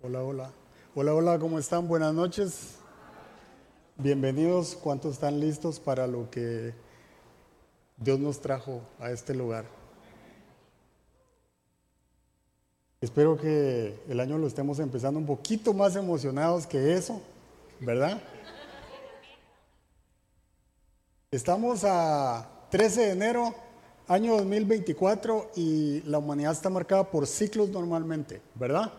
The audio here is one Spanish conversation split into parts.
Hola, hola. Hola, hola, ¿cómo están? Buenas noches. Bienvenidos. ¿Cuántos están listos para lo que Dios nos trajo a este lugar? Espero que el año lo estemos empezando un poquito más emocionados que eso, ¿verdad? Estamos a 13 de enero, año 2024, y la humanidad está marcada por ciclos normalmente, ¿verdad?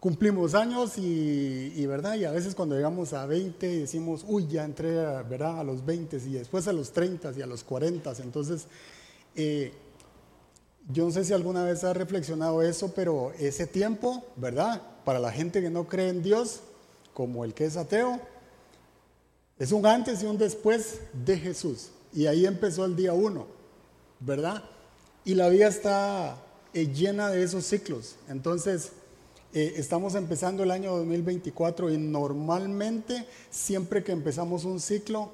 cumplimos años y, ¿verdad? Y a veces cuando llegamos a 20 decimos, uy, ya entré ¿verdad? a los 20 y después a los 30 y a los 40. Entonces, eh, yo no sé si alguna vez has reflexionado eso, pero ese tiempo, ¿verdad? Para la gente que no cree en Dios, como el que es ateo, es un antes y un después de Jesús. Y ahí empezó el día uno, ¿verdad? Y la vida está eh, llena de esos ciclos. Entonces, eh, estamos empezando el año 2024 y normalmente siempre que empezamos un ciclo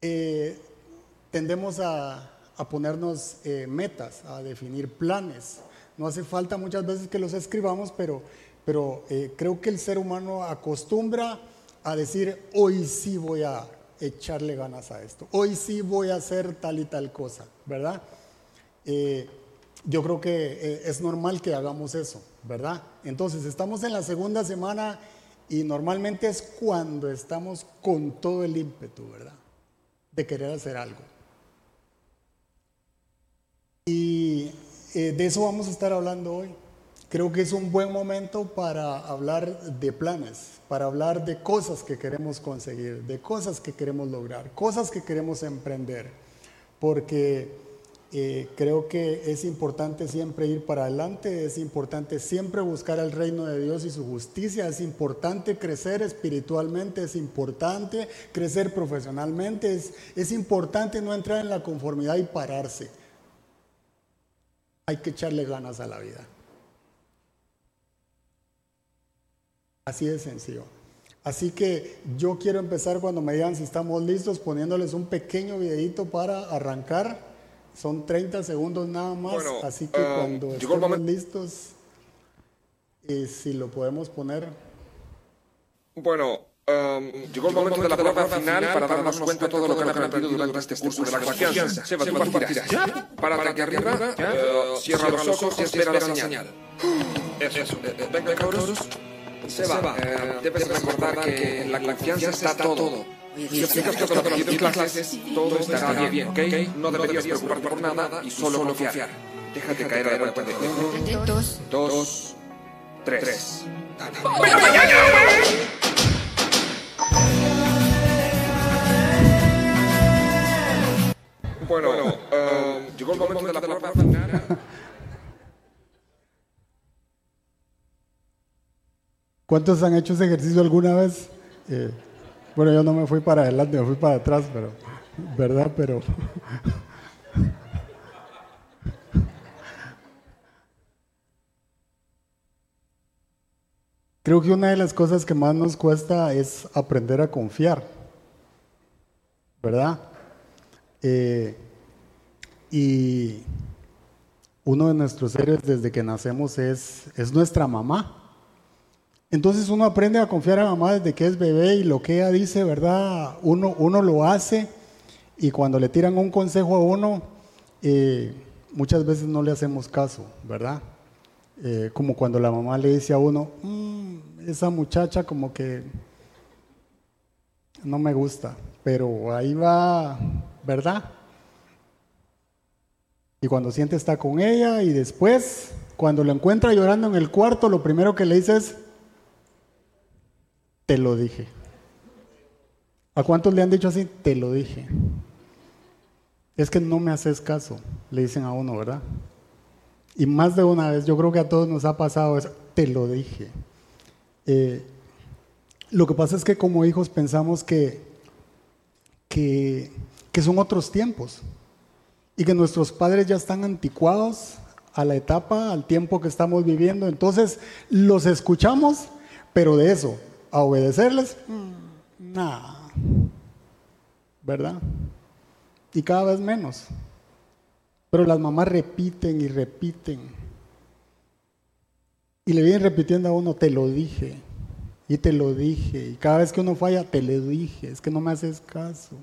eh, tendemos a, ponernos eh, metas, a definir planes. No hace falta muchas veces que los escribamos, pero, pero creo que el ser humano acostumbra a decir, hoy sí voy a echarle ganas a esto, hoy sí voy a hacer tal y tal cosa, ¿verdad? yo creo que eh, es normal que hagamos eso, ¿verdad? Entonces, estamos en la segunda semana y normalmente es cuando estamos con todo el ímpetu, ¿verdad? De querer hacer algo. Y eh, de eso vamos a estar hablando hoy. Creo que es un buen momento para hablar de planes, para hablar de cosas que queremos conseguir, de cosas que queremos lograr, cosas que queremos emprender, porque eh, creo que es importante siempre ir para adelante, es importante siempre buscar el reino de Dios y su justicia, es importante crecer espiritualmente, es importante crecer profesionalmente, es, es importante no entrar en la conformidad y pararse. Hay que echarle ganas a la vida. Así de sencillo. Así que yo quiero empezar cuando me digan si estamos listos poniéndoles un pequeño videito para arrancar. Son 30 segundos nada más, así que um, cuando estemos listos, y si lo podemos poner. Bueno, um, llegó el momento de la prueba final para darnos cuenta de todo lo que han aprendido durante este curso de la confianza. Seba, tú partirás. Para que arriba, uh, cierra los ojos y espera la señal. Eso, venga, cabros. Seba, eh, debes recordar que en la confianza está todo. Si aplicas todo lo que clases, todo estará bien, ¿ok? No deberías preocuparte por nada y solo confiar. Déjate caer a la vuelta de uno, dos, dos, tres. Bueno, uh, llegó el momento de la prueba final. ¿Cuántos han hecho ese ejercicio alguna vez? Eh, bueno, yo no me fui para adelante, me fui para atrás, pero, ¿verdad? Pero... Creo que una de las cosas que más nos cuesta es aprender a confiar, ¿verdad? Eh, y uno de nuestros seres desde que nacemos es, es nuestra mamá. Entonces uno aprende a confiar a mamá desde que es bebé y lo que ella dice, ¿verdad? Uno, uno lo hace y cuando le tiran un consejo a uno, eh, muchas veces no le hacemos caso, ¿verdad? Eh, como cuando la mamá le dice a uno, mm, esa muchacha como que no me gusta, pero ahí va, ¿verdad? Y cuando siente está con ella y después, cuando lo encuentra llorando en el cuarto, lo primero que le dice es, te lo dije. ¿A cuántos le han dicho así? Te lo dije. Es que no me haces caso, le dicen a uno, ¿verdad? Y más de una vez, yo creo que a todos nos ha pasado eso, te lo dije. Eh, lo que pasa es que como hijos pensamos que, que, que son otros tiempos y que nuestros padres ya están anticuados a la etapa, al tiempo que estamos viviendo. Entonces, los escuchamos, pero de eso, a obedecerles, mm, nada. ¿Verdad? Y cada vez menos. Pero las mamás repiten y repiten. Y le vienen repitiendo a uno, te lo dije, y te lo dije. Y cada vez que uno falla, te lo dije, es que no me haces caso.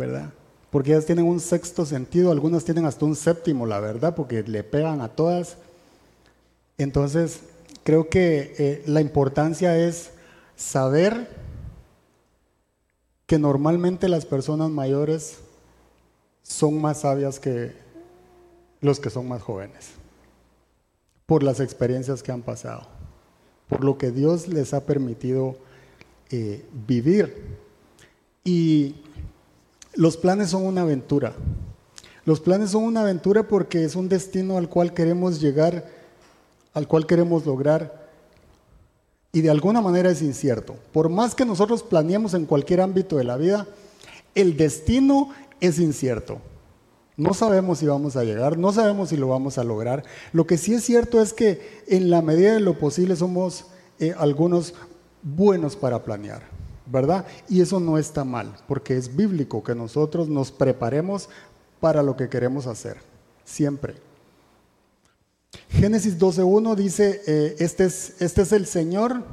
¿Verdad? Porque ellas tienen un sexto sentido, algunas tienen hasta un séptimo, la verdad, porque le pegan a todas. Entonces, creo que eh, la importancia es saber que normalmente las personas mayores son más sabias que los que son más jóvenes, por las experiencias que han pasado, por lo que Dios les ha permitido eh, vivir. Y los planes son una aventura. Los planes son una aventura porque es un destino al cual queremos llegar, al cual queremos lograr y de alguna manera es incierto. Por más que nosotros planeemos en cualquier ámbito de la vida, el destino es incierto. No sabemos si vamos a llegar, no sabemos si lo vamos a lograr. Lo que sí es cierto es que en la medida de lo posible somos eh, algunos buenos para planear, ¿verdad? Y eso no está mal, porque es bíblico que nosotros nos preparemos para lo que queremos hacer, siempre. Génesis 12.1 dice, eh, este, es, este es el Señor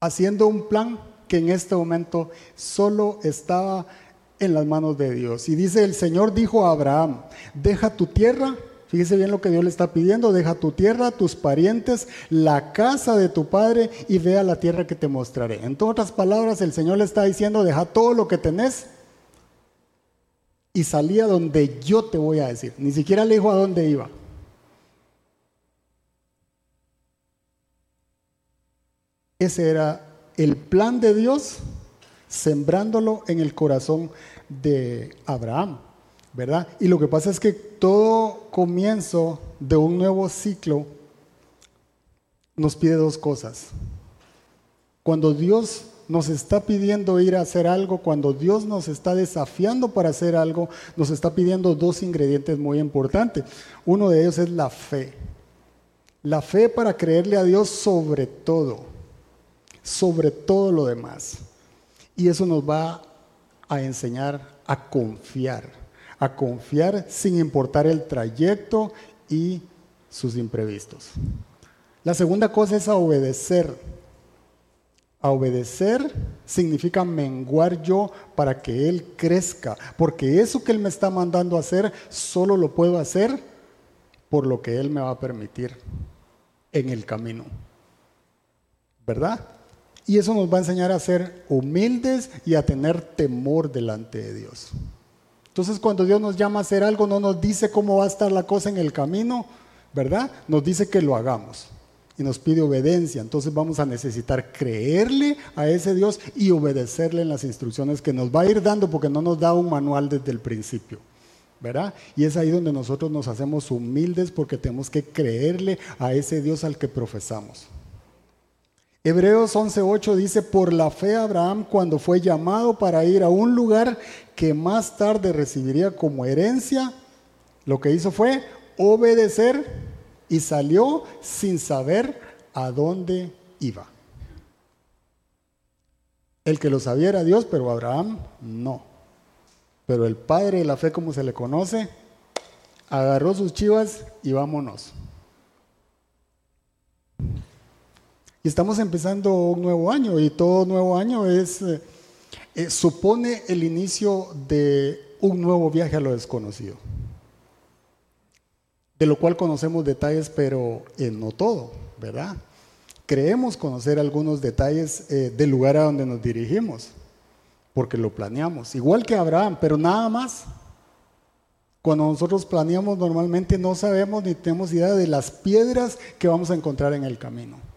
haciendo un plan que en este momento solo estaba en las manos de Dios. Y dice, el Señor dijo a Abraham, deja tu tierra, fíjese bien lo que Dios le está pidiendo, deja tu tierra, tus parientes, la casa de tu padre y ve a la tierra que te mostraré. En otras palabras, el Señor le está diciendo, deja todo lo que tenés y salía donde yo te voy a decir. Ni siquiera le dijo a dónde iba. Ese era el plan de Dios, sembrándolo en el corazón de Abraham, ¿verdad? Y lo que pasa es que todo comienzo de un nuevo ciclo nos pide dos cosas. Cuando Dios nos está pidiendo ir a hacer algo, cuando Dios nos está desafiando para hacer algo, nos está pidiendo dos ingredientes muy importantes. Uno de ellos es la fe. La fe para creerle a Dios sobre todo, sobre todo lo demás. Y eso nos va a enseñar a confiar, a confiar sin importar el trayecto y sus imprevistos. La segunda cosa es a obedecer. A obedecer significa menguar yo para que Él crezca, porque eso que Él me está mandando a hacer, solo lo puedo hacer por lo que Él me va a permitir en el camino. ¿Verdad? Y eso nos va a enseñar a ser humildes y a tener temor delante de Dios. Entonces cuando Dios nos llama a hacer algo, no nos dice cómo va a estar la cosa en el camino, ¿verdad? Nos dice que lo hagamos y nos pide obediencia. Entonces vamos a necesitar creerle a ese Dios y obedecerle en las instrucciones que nos va a ir dando porque no nos da un manual desde el principio. ¿verdad? Y es ahí donde nosotros nos hacemos humildes porque tenemos que creerle a ese Dios al que profesamos. Hebreos 11:8 dice, por la fe Abraham cuando fue llamado para ir a un lugar que más tarde recibiría como herencia, lo que hizo fue obedecer y salió sin saber a dónde iba. El que lo sabía era Dios, pero Abraham no. Pero el padre de la fe, como se le conoce, agarró sus chivas y vámonos. Y estamos empezando un nuevo año y todo nuevo año es, eh, eh, supone el inicio de un nuevo viaje a lo desconocido de lo cual conocemos detalles, pero eh, no todo, ¿verdad? Creemos conocer algunos detalles del lugar a donde nos dirigimos, porque lo planeamos, igual que Abraham, pero nada más. Cuando nosotros planeamos normalmente no sabemos ni tenemos idea de las piedras que vamos a encontrar en el camino.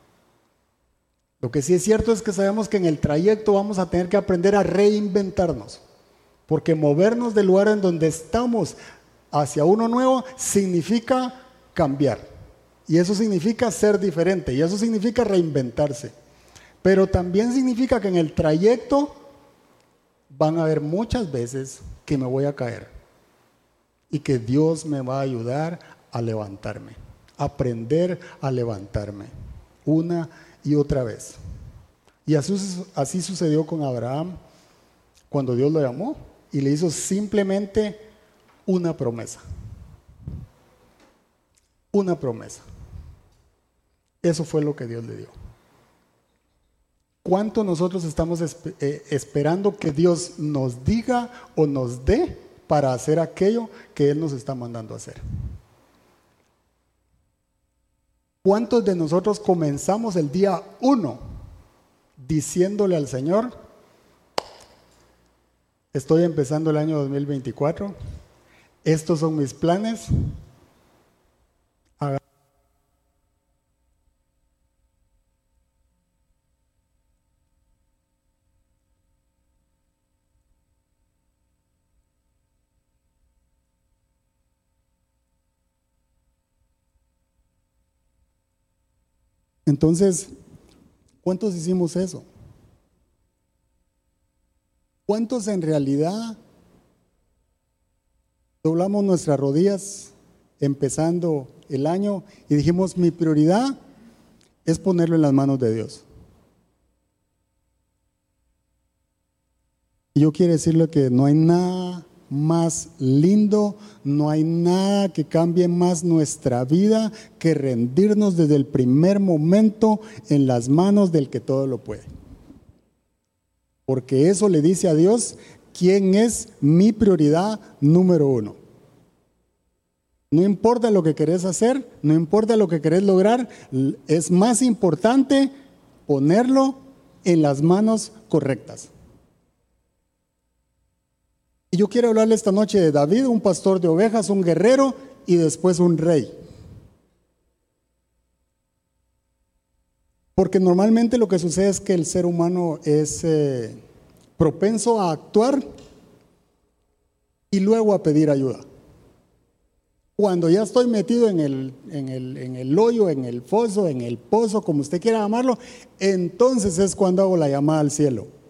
Lo que sí es cierto es que sabemos que en el trayecto vamos a tener que aprender a reinventarnos, porque movernos del lugar en donde estamos hacia uno nuevo significa cambiar. Y eso significa ser diferente. Y eso significa reinventarse. Pero también significa que en el trayecto van a haber muchas veces que me voy a caer. y que Dios me va a ayudar a levantarme, aprender a levantarme una y otra vez. Y así, sucedió con Abraham cuando Dios lo llamó y le hizo simplemente una promesa. Una promesa. Eso fue lo que Dios le dio. ¿Cuánto nosotros estamos eh, esperando que Dios nos diga o nos dé para hacer aquello que Él nos está mandando hacer? ¿Cuántos de nosotros comenzamos el día uno diciéndole al Señor, estoy empezando el año 2024, estos son mis planes, Entonces, ¿cuántos hicimos eso? ¿Cuántos en realidad doblamos nuestras rodillas empezando el año y dijimos, mi prioridad es ponerlo en las manos de Dios? Y yo quiero decirle que no hay nada más lindo, no hay nada que cambie más nuestra vida que rendirnos desde el primer momento en las manos del que todo lo puede. Porque eso le dice a Dios quién es mi prioridad número uno. No importa lo que querés hacer, no importa lo que querés lograr, es más importante ponerlo en las manos correctas. Y yo quiero hablarle esta noche de David, un pastor de ovejas, un guerrero y después un rey. Porque normalmente lo que sucede es que el ser humano es eh, propenso a actuar y luego a pedir ayuda. Cuando ya estoy metido en el, en el, en el hoyo, en el foso, en el pozo, como usted quiera llamarlo, entonces es cuando hago la llamada al cielo.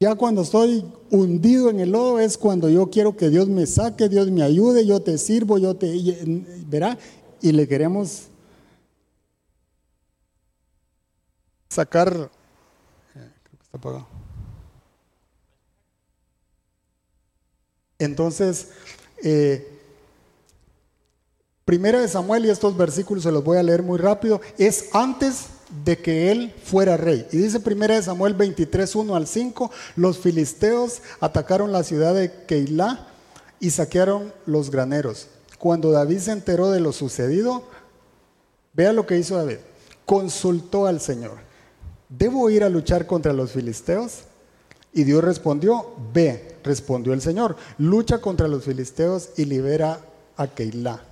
Ya cuando estoy hundido en el lodo es cuando yo quiero que Dios me saque, Dios me ayude, yo te sirvo, yo te... ¿Verá? Y le queremos sacar... Eh, creo que está apagado. Entonces, eh, primera de Samuel, y estos versículos se los voy a leer muy rápido, es antes de que él fuera rey. Y dice 1 Samuel 23, 1 al 5, los filisteos atacaron la ciudad de Keilah y saquearon los graneros. Cuando David se enteró de lo sucedido, vea lo que hizo David. Consultó al Señor. ¿Debo ir a luchar contra los filisteos? Y Dios respondió, ve, respondió el Señor, lucha contra los filisteos y libera a Keilah.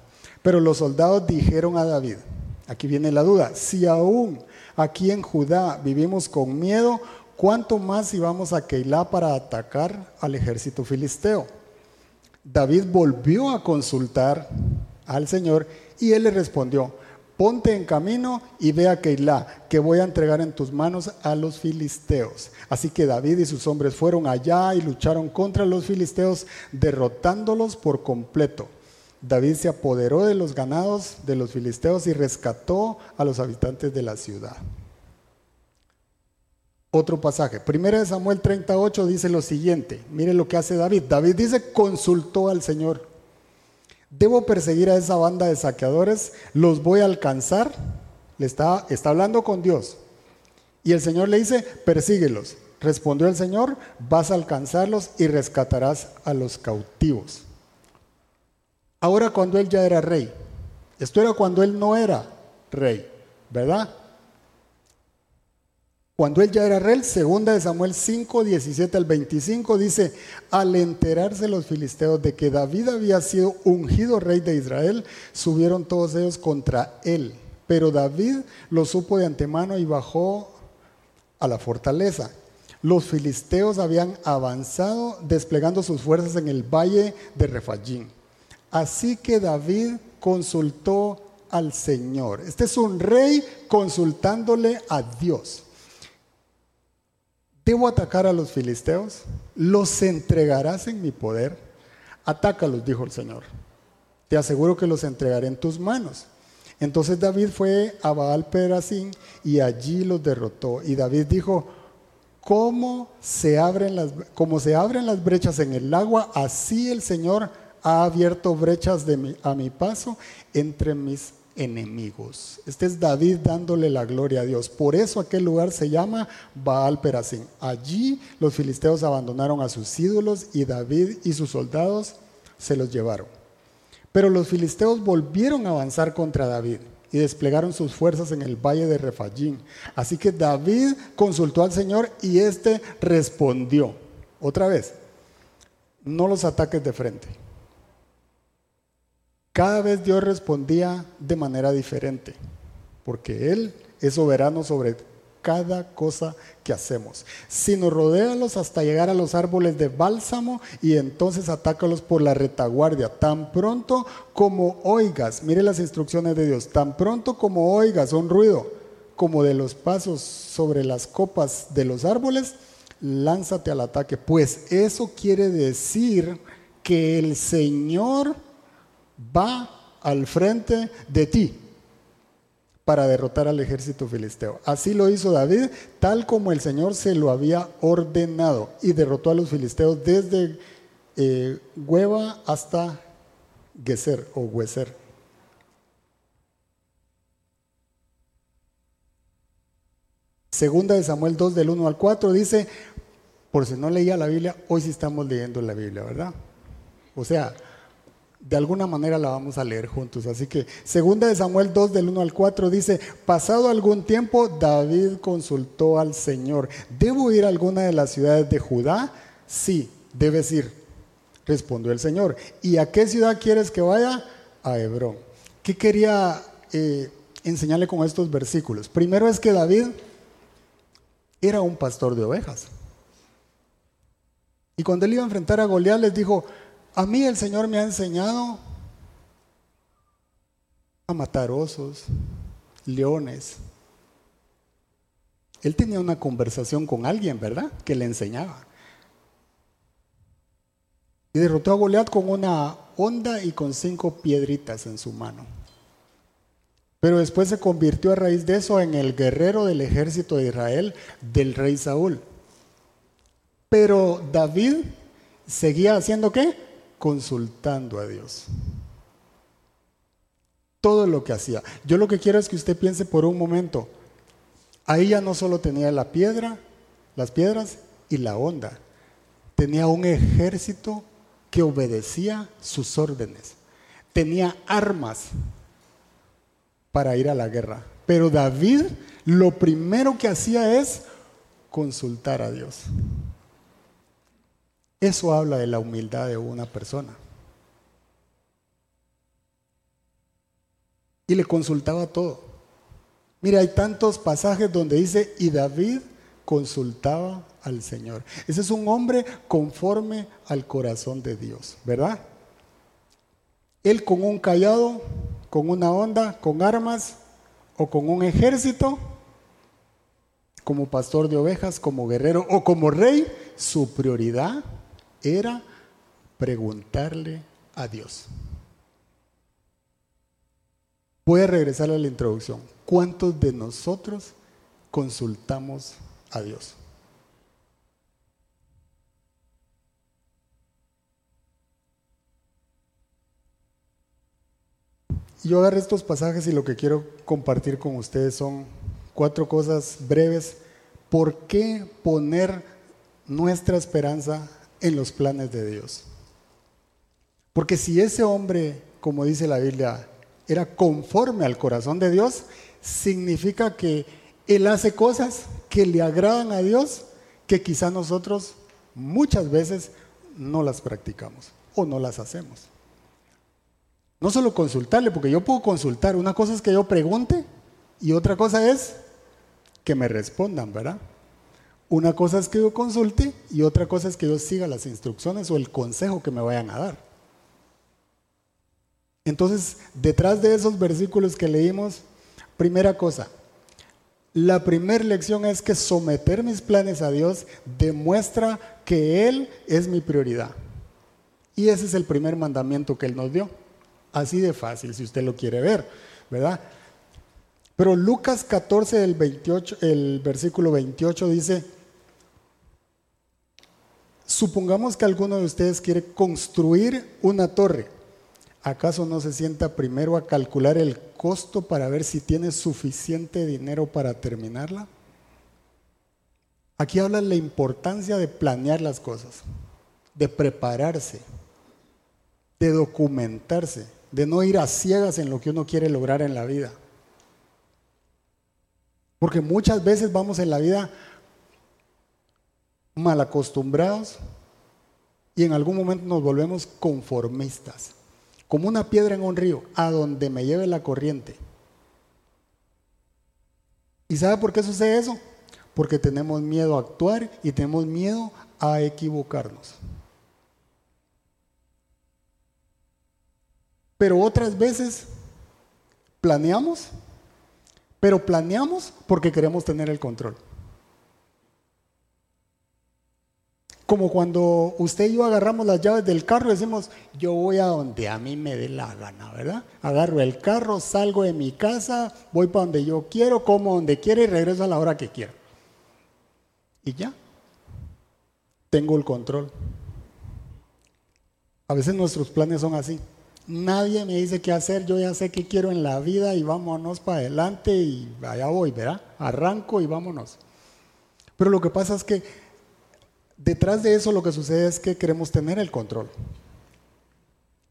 Pero los soldados dijeron a David, Aquí viene la duda. Si aún aquí en Judá vivimos con miedo, ¿cuánto más íbamos a Keilah para atacar al ejército filisteo? David volvió a consultar al Señor y él le respondió, ponte en camino y ve a Keilah, que voy a entregar en tus manos a los filisteos. Así que David y sus hombres fueron allá y lucharon contra los filisteos, derrotándolos por completo. David se apoderó de los ganados de los filisteos y rescató a los habitantes de la ciudad. Otro pasaje. Primera de Samuel 38 dice lo siguiente. Mire lo que hace David. David dice, consultó al Señor. Debo perseguir a esa banda de saqueadores. Los voy a alcanzar. Le está hablando con Dios. Y el Señor le dice, persíguelos. Respondió el Señor, vas a alcanzarlos y rescatarás a los cautivos. Ahora cuando él ya era rey. Esto era cuando él no era rey, ¿verdad? Cuando él ya era rey, segunda de Samuel 5, 17 al 25, dice, al enterarse los filisteos de que David había sido ungido rey de Israel, subieron todos ellos contra él. Pero David lo supo de antemano y bajó a la fortaleza. Los filisteos habían avanzado desplegando sus fuerzas en el valle de Refayín. Así que David consultó al Señor. Este es un rey consultándole a Dios. ¿Debo atacar a los filisteos? ¿Los entregarás en mi poder? Atácalos, dijo el Señor. Te aseguro que los entregaré en tus manos. Entonces David fue a Baal Perasim y allí los derrotó. Y David dijo, ¿cómo se abren las, como se abren las brechas en el agua, así el Señor ha abierto brechas de a mi paso entre mis enemigos. Este es David dándole la gloria a Dios. Por eso aquel lugar se llama Baal Perasim. Allí los filisteos abandonaron a sus ídolos y David y sus soldados se los llevaron. Pero los filisteos volvieron a avanzar contra David y desplegaron sus fuerzas en el valle de Refayín. Así que David consultó al Señor y éste respondió. Otra vez, no los ataques de frente. Cada vez Dios respondía de manera diferente, porque Él es soberano sobre cada cosa que hacemos. Sino rodéalos hasta llegar a los árboles de bálsamo y entonces atácalos por la retaguardia. Tan pronto como oigas, mire las instrucciones de Dios, tan pronto como oigas un ruido como de los pasos sobre las copas de los árboles, lánzate al ataque. Pues eso quiere decir que el Señor va al frente de ti para derrotar al ejército filisteo. Así lo hizo David, tal como el Señor se lo había ordenado, y derrotó a los filisteos desde eh, Hueva hasta Geser o Hueser. Segunda de Samuel 2 del 1 al 4 dice, por si no leía la Biblia, hoy sí estamos leyendo la Biblia, ¿verdad? O sea, de alguna manera la vamos a leer juntos. Así que, segunda de Samuel 2 del 1 al 4 dice, pasado algún tiempo, David consultó al Señor, ¿debo ir a alguna de las ciudades de Judá? Sí, debes ir, respondió el Señor. ¿Y a qué ciudad quieres que vaya? A Hebrón. ¿Qué quería eh, enseñarle con estos versículos? Primero es que David era un pastor de ovejas. Y cuando él iba a enfrentar a Goliat, les dijo, a mí el Señor me ha enseñado a matar osos, leones. Él tenía una conversación con alguien, ¿verdad? Que le enseñaba. Y derrotó a Goliat con una onda y con cinco piedritas en su mano. Pero después se convirtió a raíz de eso en el guerrero del ejército de Israel del rey Saúl. Pero David seguía haciendo qué? Consultando a Dios. Todo lo que hacía. Yo lo que quiero es que usted piense por un momento. Ahí ya no solo tenía la piedra, las piedras y la onda. Tenía un ejército que obedecía sus órdenes. Tenía armas para ir a la guerra. Pero David lo primero que hacía es consultar a Dios. Eso habla de la humildad de una persona. Y le consultaba todo. Mira, hay tantos pasajes donde dice, y David consultaba al Señor. Ese es un hombre conforme al corazón de Dios, ¿verdad? Él con un callado, con una onda, con armas o con un ejército, como pastor de ovejas, como guerrero o como rey, su prioridad era preguntarle a Dios. Voy a regresar a la introducción. ¿Cuántos de nosotros consultamos a Dios? Yo agarré estos pasajes y lo que quiero compartir con ustedes son cuatro cosas breves. ¿Por qué poner nuestra esperanza en los planes de Dios. Porque si ese hombre, como dice la Biblia, era conforme al corazón de Dios, significa que él hace cosas que le agradan a Dios, que quizá nosotros muchas veces no las practicamos o no las hacemos. No solo consultarle, porque yo puedo consultar, una cosa es que yo pregunte y otra cosa es que me respondan, ¿verdad? Una cosa es que yo consulte y otra cosa es que yo siga las instrucciones o el consejo que me vayan a dar. Entonces, detrás de esos versículos que leímos, primera cosa, la primera lección es que someter mis planes a Dios demuestra que Él es mi prioridad Y ese es el primer mandamiento que Él nos dio. Así de fácil, si usted lo quiere ver, ¿verdad? Pero Lucas 14, el, 28, el versículo 28 dice, supongamos que alguno de ustedes quiere construir una torre. ¿Acaso no se sienta primero a calcular el costo para ver si tiene suficiente dinero para terminarla? Aquí habla la importancia de planear las cosas, de prepararse, de documentarse, de no ir a ciegas en lo que uno quiere lograr en la vida. Porque muchas veces vamos en la vida mal acostumbrados y en algún momento nos volvemos conformistas como una piedra en un río, a donde me lleve la corriente. ¿Y sabe por qué sucede eso? Porque tenemos miedo a actuar y tenemos miedo a equivocarnos. Pero otras veces planeamos, pero planeamos porque queremos tener el control. Como cuando usted y yo agarramos las llaves del carro y decimos, yo voy a donde a mí me dé la gana, ¿verdad? Agarro el carro, salgo de mi casa, voy para donde yo quiero, como donde quiera y regreso a la hora que quiera. Y ya, tengo el control. A veces nuestros planes son así. Nadie me dice qué hacer, yo ya sé qué quiero en la vida y vámonos para adelante y allá voy, ¿verdad? Arranco y vámonos. Pero lo que pasa es que detrás de eso lo que sucede es que queremos tener el control.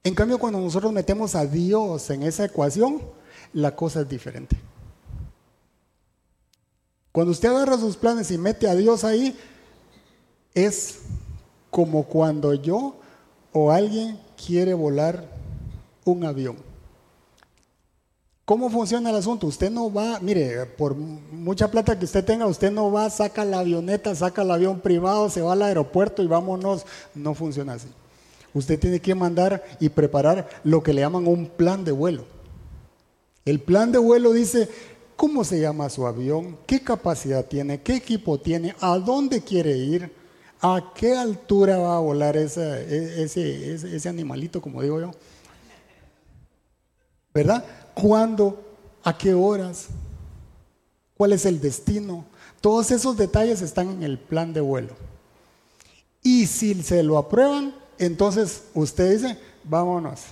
En cambio, cuando nosotros metemos a Dios en esa ecuación, la cosa es diferente. Cuando usted agarra sus planes y mete a Dios ahí, es como cuando yo o alguien quiere volar un avión. ¿Cómo funciona el asunto? Usted no va, mire, por mucha plata que usted tenga, usted no va, saca la avioneta, saca el avión privado, se va al aeropuerto y vámonos. No funciona así. Usted tiene que mandar y preparar lo que le llaman un plan de vuelo. El plan de vuelo dice cómo se llama su avión, qué capacidad tiene, qué equipo tiene, a dónde quiere ir, a qué altura va a volar ese, ese, ese animalito, como digo yo. ¿Verdad? ¿Cuándo? ¿A qué horas? ¿Cuál es el destino? Todos esos detalles están en el plan de vuelo. Y si se lo aprueban, entonces usted dice, vámonos.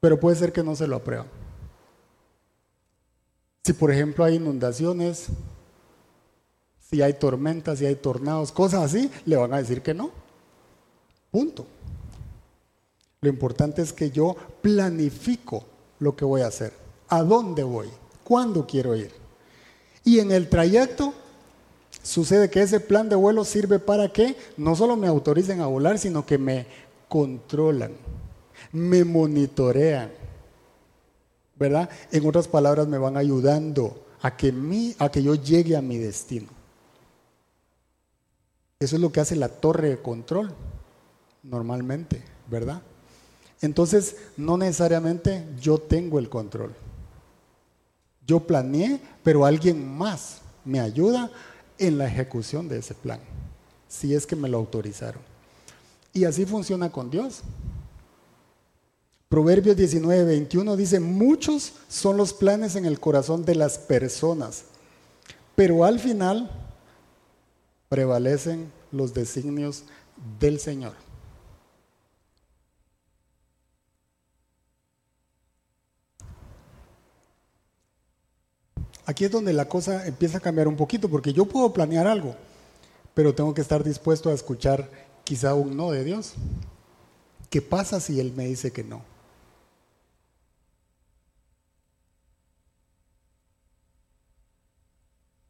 Pero puede ser que no se lo aprueban. Si por ejemplo hay inundaciones, si hay tormentas, si hay tornados, cosas así, le van a decir que no. Punto. Lo importante es que yo planifico lo que voy a hacer, a dónde voy, cuándo quiero ir. Y en el trayecto sucede que ese plan de vuelo sirve para que no solo me autoricen a volar, sino que me controlan, me monitorean. ¿Verdad? En otras palabras, me van ayudando a que, a que yo llegue a mi destino. Eso es lo que hace la torre de control, normalmente, ¿verdad? Entonces, no necesariamente yo tengo el control. Yo planeé, pero alguien más me ayuda en la ejecución de ese plan, si es que me lo autorizaron. Y así funciona con Dios. Proverbios 19, 21 dice, muchos son los planes en el corazón de las personas, pero al final prevalecen los designios del Señor. Aquí es donde la cosa empieza a cambiar un poquito, porque yo puedo planear algo, pero tengo que estar dispuesto a escuchar quizá un no de Dios. ¿Qué pasa si Él me dice que no?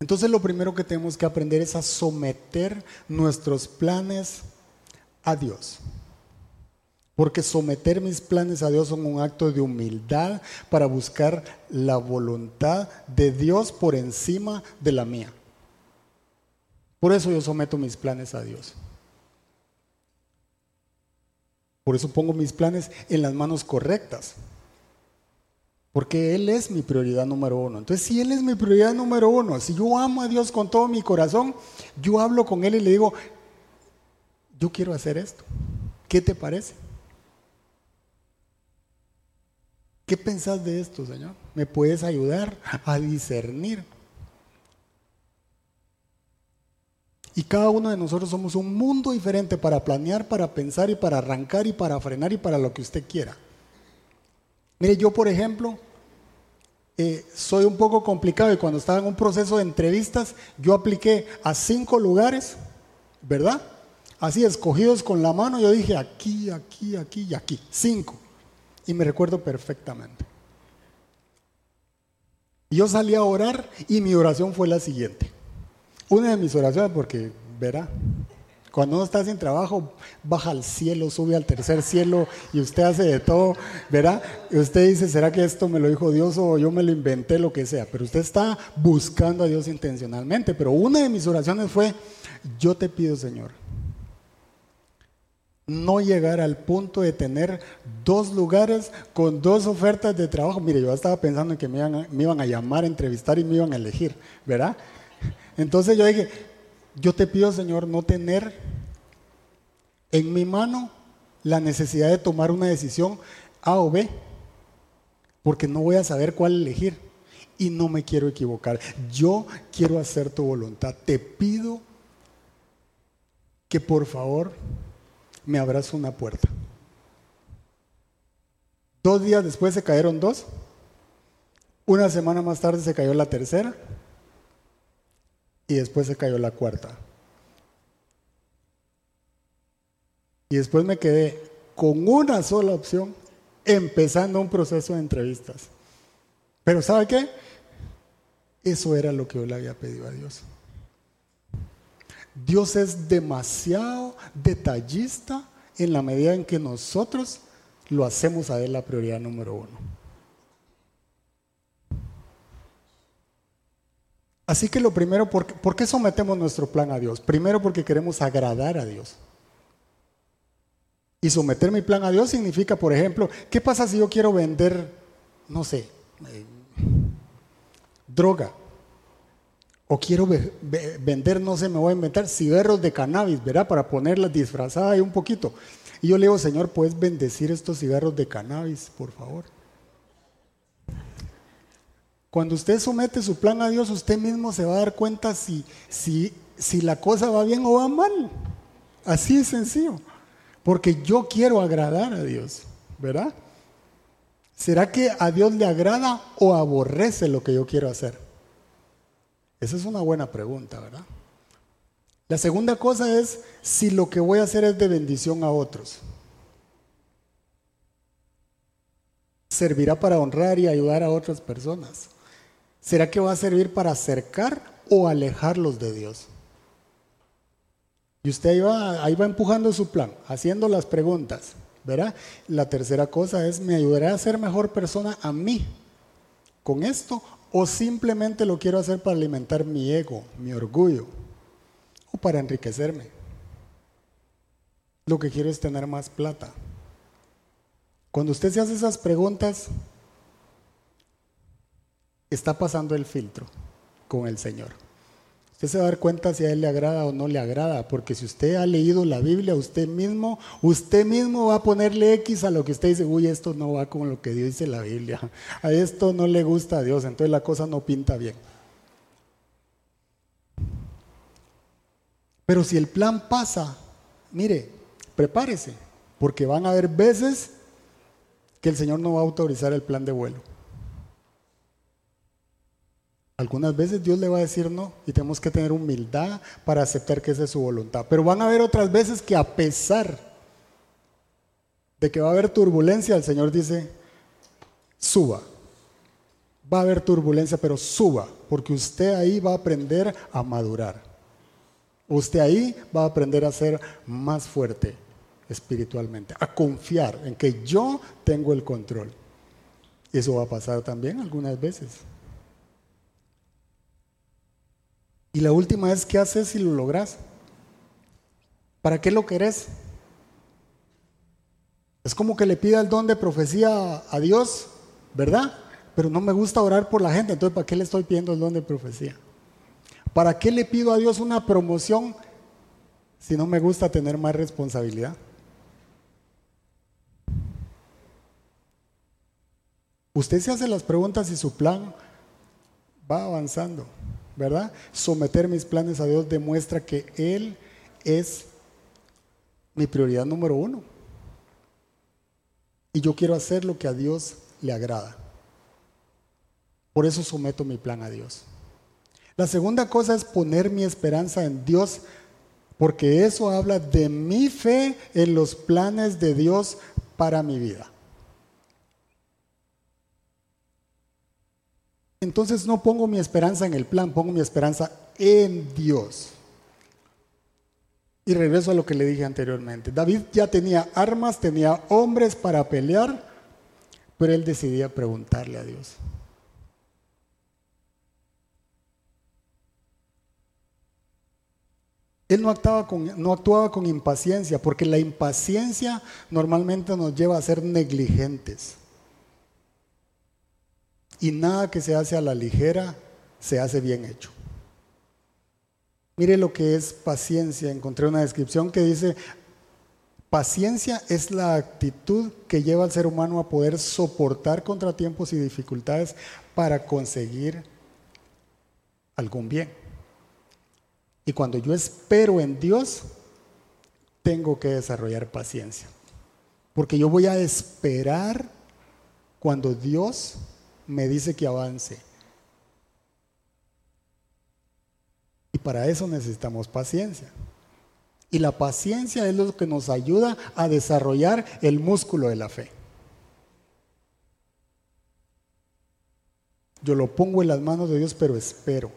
Entonces lo primero que tenemos que aprender es a someter nuestros planes a Dios. Porque someter mis planes a Dios son un acto de humildad para buscar la voluntad de Dios por encima de la mía. Por eso yo someto mis planes a Dios. Por eso pongo mis planes en las manos correctas. Porque Él es mi prioridad número uno. Entonces, si Él es mi prioridad número uno, si yo amo a Dios con todo mi corazón, yo hablo con Él y le digo, yo quiero hacer esto. ¿Qué te parece? ¿Qué pensás de esto, Señor? ¿Me puedes ayudar a discernir? Y cada uno de nosotros somos un mundo diferente para planear, para pensar y para arrancar y para frenar y para lo que usted quiera. Mire, yo por ejemplo, eh, soy un poco complicado y cuando estaba en un proceso de entrevistas, yo apliqué a cinco lugares, ¿verdad? Así escogidos con la mano, yo dije aquí, aquí, aquí y aquí, cinco y me recuerdo perfectamente. Yo salí a orar y mi oración fue la siguiente. Una de mis oraciones, porque verá, cuando uno está sin trabajo, baja al cielo, sube al tercer cielo y usted hace de todo. Y usted dice, ¿será que esto me lo dijo Dios o yo me lo inventé, lo que sea? Pero usted está buscando a Dios intencionalmente. Pero una de mis oraciones fue, yo te pido, Señor, no llegar al punto de tener dos lugares con dos ofertas de trabajo. Mire, yo estaba pensando en que me iban, a, llamar, a entrevistar y me iban a elegir, ¿verdad? Entonces yo dije, yo te pido, Señor, no tener en mi mano la necesidad de tomar una decisión A o B, porque no voy a saber cuál elegir y no me quiero equivocar. Yo quiero hacer tu voluntad. Te pido que por favor me abrazo una puerta. Dos días después se cayeron dos. Una semana más tarde se cayó la tercera. Y después se cayó la cuarta. Y después me quedé con una sola opción, empezando un proceso de entrevistas. Pero ¿sabe qué? Eso era lo que yo le había pedido a Dios. Dios es demasiado detallista en la medida en que nosotros lo hacemos a Él la prioridad número uno. Así que lo primero, ¿por qué, sometemos nuestro plan a Dios? Primero porque queremos agradar a Dios. Y someter mi plan a Dios significa, por ejemplo, ¿qué pasa si yo quiero vender, no sé, eh, droga? O quiero vender, no sé, me voy a inventar cigarros de cannabis, ¿verdad? Para ponerlas disfrazadas ahí un poquito. Y yo le digo, Señor, ¿puedes bendecir estos cigarros de cannabis, por favor? Cuando usted somete su plan a Dios, usted mismo se va a dar cuenta si, si, si la cosa va bien o va mal. Así es sencillo. Porque yo quiero agradar a Dios, ¿verdad? ¿Será que a Dios le agrada o aborrece lo que yo quiero hacer? Esa es una buena pregunta, ¿verdad? La segunda cosa es si lo que voy a hacer es de bendición a otros. ¿Servirá para honrar y ayudar a otras personas? ¿Será que va a servir para acercar o alejarlos de Dios? Y usted ahí va, empujando su plan, haciendo las preguntas, ¿verdad? La tercera cosa es, ¿me ayudará a ser mejor persona a mí con esto o simplemente lo quiero hacer para alimentar mi ego, mi orgullo o para enriquecerme. Lo que quiero es tener más plata. Cuando usted se hace esas preguntas, está pasando el filtro con el Señor. Usted se va a dar cuenta si a él le agrada o no le agrada, porque si usted ha leído la Biblia, usted mismo, usted mismo va a ponerle X a lo que usted dice, uy, esto no va con lo que dice la Biblia, a esto no le gusta a Dios, entonces la cosa no pinta bien. Pero si el plan pasa, mire, prepárese, porque van a haber veces que el Señor no va a autorizar el plan de vuelo. Algunas veces Dios le va a decir no y tenemos que tener humildad para aceptar que esa es su voluntad. Pero van a haber otras veces que a pesar de que va a haber turbulencia, el Señor dice, suba. Va a haber turbulencia, pero suba, porque usted ahí va a aprender a madurar. Usted ahí va a aprender a ser más fuerte espiritualmente, a confiar en que yo tengo el control. Eso va a pasar también algunas veces. Y la última es, ¿qué haces si lo logras? ¿Para qué lo querés? Es como que le pida el don de profecía a Dios, ¿verdad? Pero no me gusta orar por la gente, entonces ¿para qué le estoy pidiendo el don de profecía? ¿Para qué le pido a Dios una promoción si no me gusta tener más responsabilidad? Usted se hace las preguntas y su plan va avanzando. ¿Verdad? Someter mis planes a Dios demuestra que Él es mi prioridad número uno. Y yo quiero hacer lo que a Dios le agrada. Por eso someto mi plan a Dios. La segunda cosa es poner mi esperanza en Dios, porque eso habla de mi fe en los planes de Dios para mi vida. Entonces no pongo mi esperanza en el plan, pongo mi esperanza en Dios. Y regreso a lo que le dije anteriormente. David ya tenía armas, tenía hombres para pelear, pero él decidía preguntarle a Dios. Él no actuaba, con, no actuaba con impaciencia, porque la impaciencia normalmente nos lleva a ser negligentes. Y nada que se hace a la ligera se hace bien hecho. Mire lo que es paciencia. Encontré una descripción que dice, paciencia es la actitud que lleva al ser humano a poder soportar contratiempos y dificultades para conseguir algún bien. Y cuando yo espero en Dios, tengo que desarrollar paciencia. Porque yo voy a esperar cuando Dios me dice que avance. Y para eso necesitamos paciencia. Y la paciencia es lo que nos ayuda a desarrollar el músculo de la fe. Yo lo pongo en las manos de Dios, pero espero.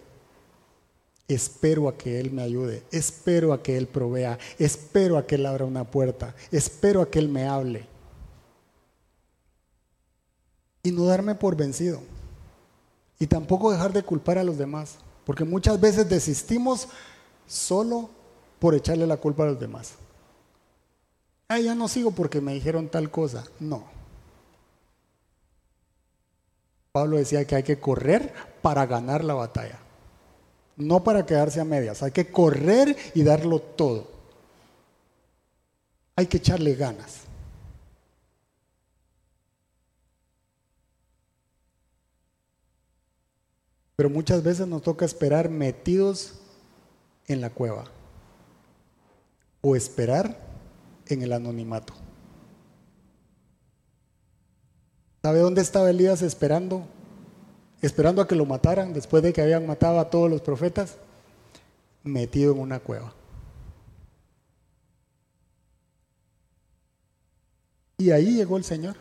Espero a que Él me ayude, espero a que Él provea, espero a que Él abra una puerta, espero a que Él me hable. Y no darme por vencido. Y tampoco dejar de culpar a los demás, porque muchas veces desistimos solo por echarle la culpa a los demás. Ah, ya no sigo porque me dijeron tal cosa. No. Pablo decía que hay que correr para ganar la batalla no para quedarse a medias, hay que correr y darlo todo. Hay que echarle ganas. Pero muchas veces nos toca esperar metidos en la cueva o esperar en el anonimato. ¿Sabe dónde estaba Elías esperando? esperando a que lo mataran después de que habían matado a todos los profetas, metido en una cueva. Y ahí llegó el Señor.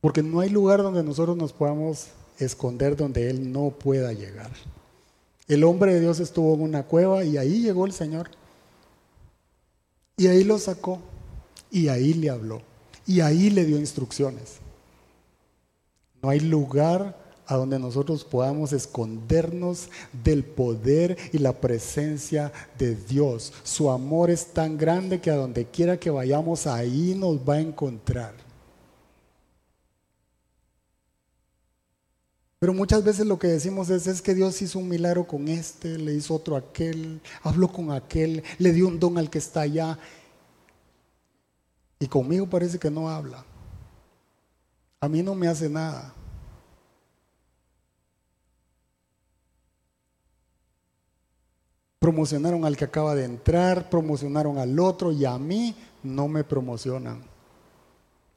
Porque no hay lugar donde nosotros nos podamos esconder donde Él no pueda llegar. El hombre de Dios estuvo en una cueva y ahí llegó el Señor. Y ahí lo sacó. Y ahí le habló. Y ahí le dio instrucciones. No hay lugar a donde nosotros podamos escondernos del poder y la presencia de Dios. Su amor es tan grande que a donde quiera que vayamos, ahí nos va a encontrar. Pero muchas veces lo que decimos es, es que Dios hizo un milagro con este, le hizo otro aquel, habló con aquel, le dio un don al que está allá. Y conmigo parece que no habla. A mí no me hace nada. Promocionaron al que acaba de entrar, promocionaron al otro y a mí no me promocionan.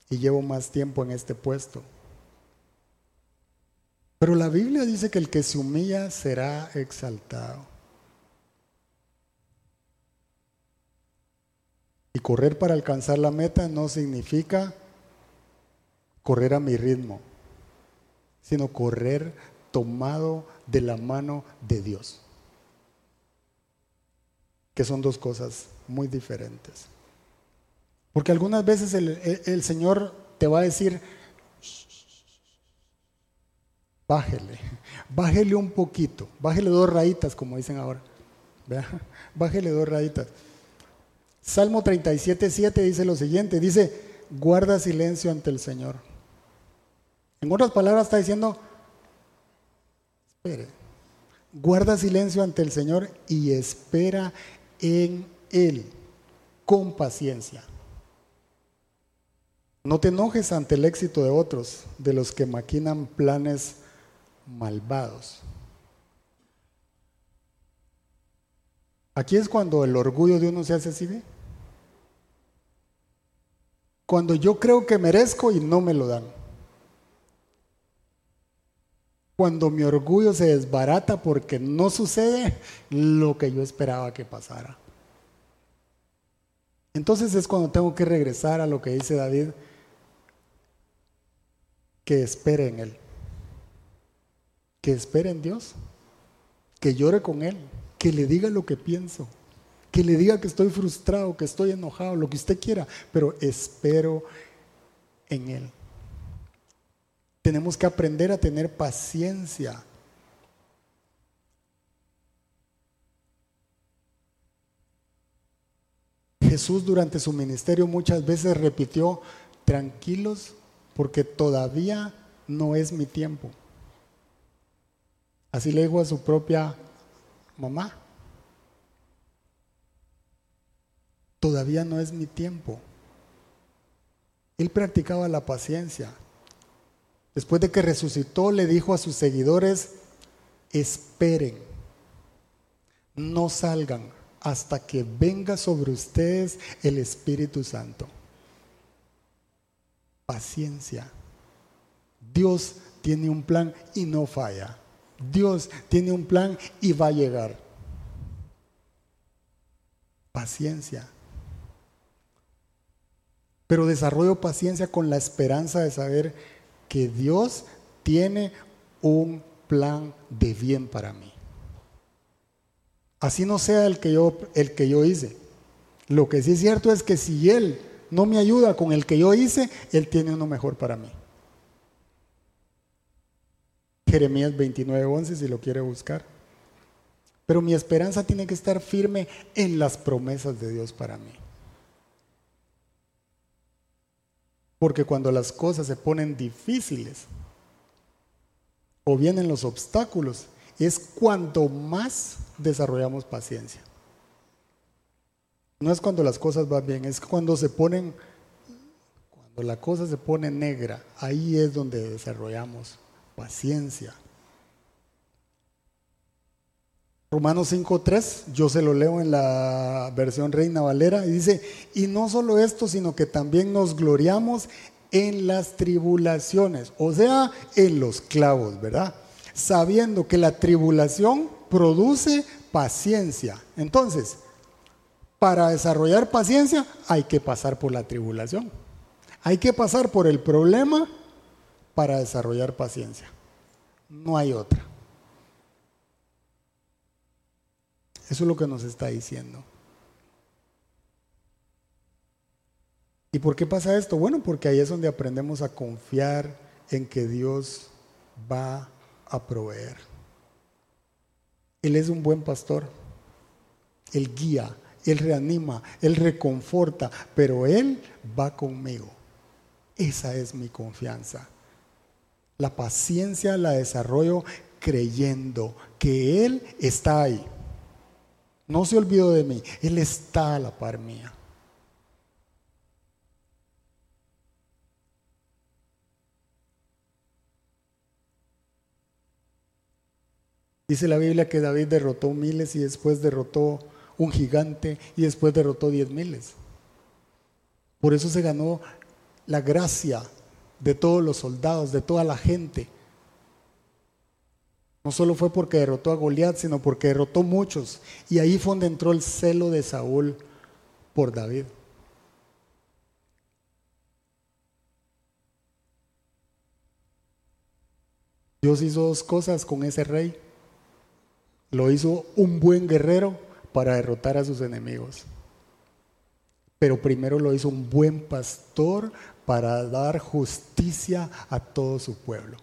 Y llevo más tiempo en este puesto. Pero la Biblia dice que el que se humilla será exaltado. Y correr para alcanzar la meta no significa correr a mi ritmo, sino correr tomado de la mano de Dios, que son dos cosas muy diferentes. Porque algunas veces el, Señor te va a decir, bájele, bájele un poquito, bájele dos rayitas, como dicen ahora. Bájele dos rayitas. Salmo 37, 7 dice lo siguiente, dice, guarda silencio ante el Señor en otras palabras está diciendo, espere, guarda silencio ante el Señor y espera en Él con paciencia. No te enojes ante el éxito de otros, de los que maquinan planes malvados. Aquí es cuando el orgullo de uno se hace así, Cuando yo creo que merezco y no me lo dan. Cuando mi orgullo se desbarata porque no sucede lo que yo esperaba que pasara. Entonces es cuando tengo que regresar a lo que dice David, que espere en Él, que espere en Dios, que llore con Él, que le diga lo que pienso, que le diga que estoy frustrado, que estoy enojado, lo que usted quiera, pero espero en Él. Tenemos que aprender a tener paciencia. Jesús durante su ministerio muchas veces repitió, tranquilos porque todavía no es mi tiempo. Así le dijo a su propia mamá. Todavía no es mi tiempo. Él practicaba la paciencia. Después de que resucitó, le dijo a sus seguidores, esperen, no salgan hasta que venga sobre ustedes el Espíritu Santo paciencia. Dios tiene un plan y no falla. Dios tiene un plan y va a llegar. Paciencia. Pero desarrollo paciencia con la esperanza de saber que Dios tiene un plan de bien para mí. Así no sea el que yo, el que yo hice. Lo que sí es cierto es que si Él no me ayuda con el que yo hice, Él tiene uno mejor para mí. Jeremías 29:11 si lo quiere buscar. Pero mi esperanza tiene que estar firme en las promesas de Dios para mí. Porque cuando las cosas se ponen difíciles o vienen los obstáculos, es cuando más desarrollamos paciencia. No es cuando las cosas van bien, es cuando se ponen, cuando la cosa se pone negra, ahí es donde desarrollamos paciencia. Romanos 5.3, yo se lo leo en la versión Reina Valera, y dice, y no solo esto, sino que también nos gloriamos en las tribulaciones, o sea, en los clavos, ¿verdad? Sabiendo que la tribulación produce paciencia. Entonces, para desarrollar paciencia hay que pasar por la tribulación. Hay que pasar por el problema para desarrollar paciencia. No hay otra. Eso es lo que nos está diciendo. ¿Y por qué pasa esto? Bueno, porque ahí es donde aprendemos a confiar en que Dios va a proveer. Él es un buen pastor. Él guía, él reanima, Él reconforta, pero Él va conmigo. Esa es mi confianza. La paciencia la desarrollo creyendo que Él está ahí. No se olvidó de mí, Él está a la par mía. Dice la Biblia que David derrotó miles y después derrotó un gigante y después derrotó diez miles. Por eso se ganó la gracia de todos los soldados, de toda la gente. No solo fue porque derrotó a Goliat, sino porque derrotó muchos. Y ahí fue donde entró el celo de Saúl por David. Dios hizo dos cosas con ese rey. Lo hizo un buen guerrero para derrotar a sus enemigos. Pero primero lo hizo un buen pastor para dar justicia a todo su pueblo.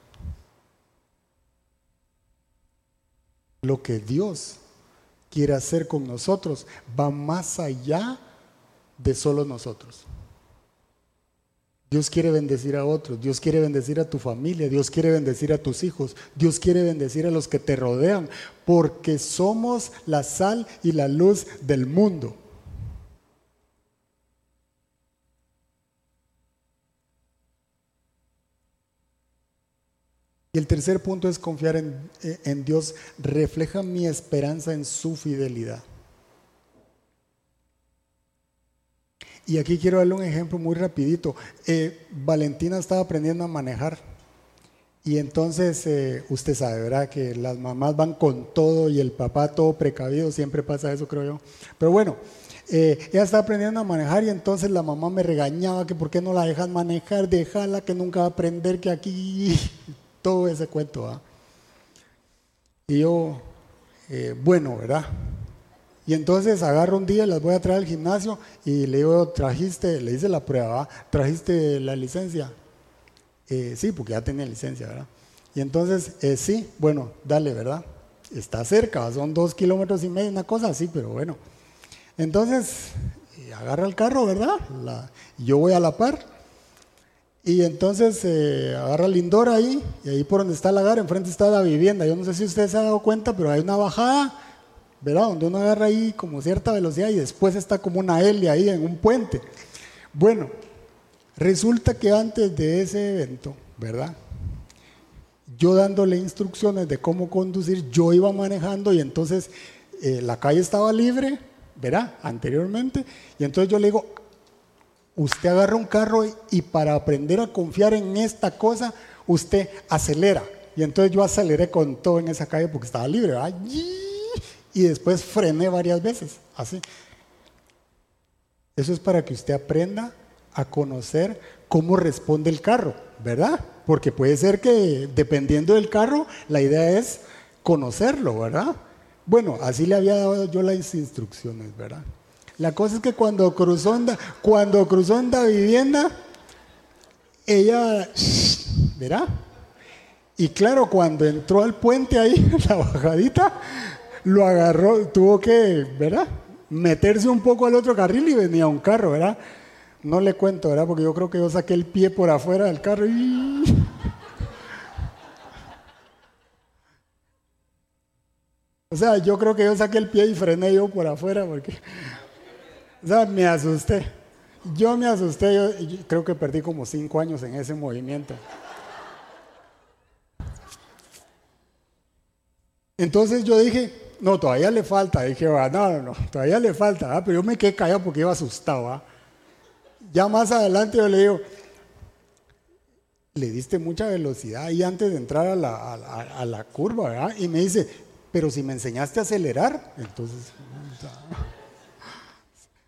Lo que Dios quiere hacer con nosotros va más allá de solo nosotros. Dios quiere bendecir a otros, Dios quiere bendecir a tu familia, Dios quiere bendecir a tus hijos, Dios quiere bendecir a los que te rodean, porque somos la sal y la luz del mundo. Y el tercer punto es confiar en, en Dios. Refleja mi esperanza en su fidelidad. Y aquí quiero darle un ejemplo muy rapidito. Eh, Valentina estaba aprendiendo a manejar. Y entonces eh, usted sabe, ¿verdad? Que las mamás van con todo y el papá todo precavido, siempre pasa eso, creo yo. Pero bueno, eh, ella estaba aprendiendo a manejar y entonces la mamá me regañaba que por qué no la dejan manejar, déjala que nunca va a aprender que aquí, todo ese cuento. Y yo, bueno, ¿verdad? Y entonces agarro un día, las voy a traer al gimnasio y le digo, trajiste, le hice la prueba, trajiste la licencia. Eh, sí, porque ya tenía licencia, ¿verdad? Y entonces, eh, sí, bueno, dale, ¿verdad? Está cerca, son dos kilómetros y medio, una cosa así, pero bueno. Entonces, agarra el carro, ¿verdad? yo voy a la par. Y entonces eh, agarra Lindor ahí, y ahí por donde está el lagar, enfrente está la vivienda. Yo no sé si usted se ha dado cuenta, pero hay una bajada ¿verdad? Donde uno agarra ahí como cierta velocidad y después está como una L ahí en un puente. Bueno, resulta que antes de ese evento, ¿verdad? Yo dándole instrucciones de cómo conducir, yo iba manejando y entonces eh, la calle estaba libre, ¿verdad? Anteriormente. Y entonces yo le digo, usted agarra un carro y para aprender a confiar en esta cosa, usted acelera. Y entonces yo aceleré con todo en esa calle porque estaba libre, ¿verdad? y después frené varias veces, así. Eso es para que usted aprenda a conocer cómo responde el carro, ¿verdad? Porque puede ser que dependiendo del carro, la idea es conocerlo, ¿verdad? Bueno, así le había dado yo las instrucciones, ¿verdad? La cosa es que cuando cruzó en, cuando cruzó en la vivienda, ella, ¿verdad? Y claro, cuando entró al puente ahí, la bajadita, lo agarró, tuvo que, ¿verdad? Meterse un poco al otro carril y venía un carro, ¿verdad? No le cuento, ¿verdad? Porque yo creo que yo saqué el pie por afuera del carro y... O sea, yo creo que yo saqué el pie y frené yo por afuera porque... O sea, me asusté. Yo me asusté, yo, creo que perdí como cinco años en ese movimiento. Entonces yo dije, no, todavía le falta. Dije, no, no, no, todavía le falta. Pero yo me quedé callado porque iba asustado. Ya más adelante yo le digo, le diste mucha velocidad ahí antes de entrar a la, a, la curva, ¿verdad? Y me dice, pero si me enseñaste a acelerar, entonces...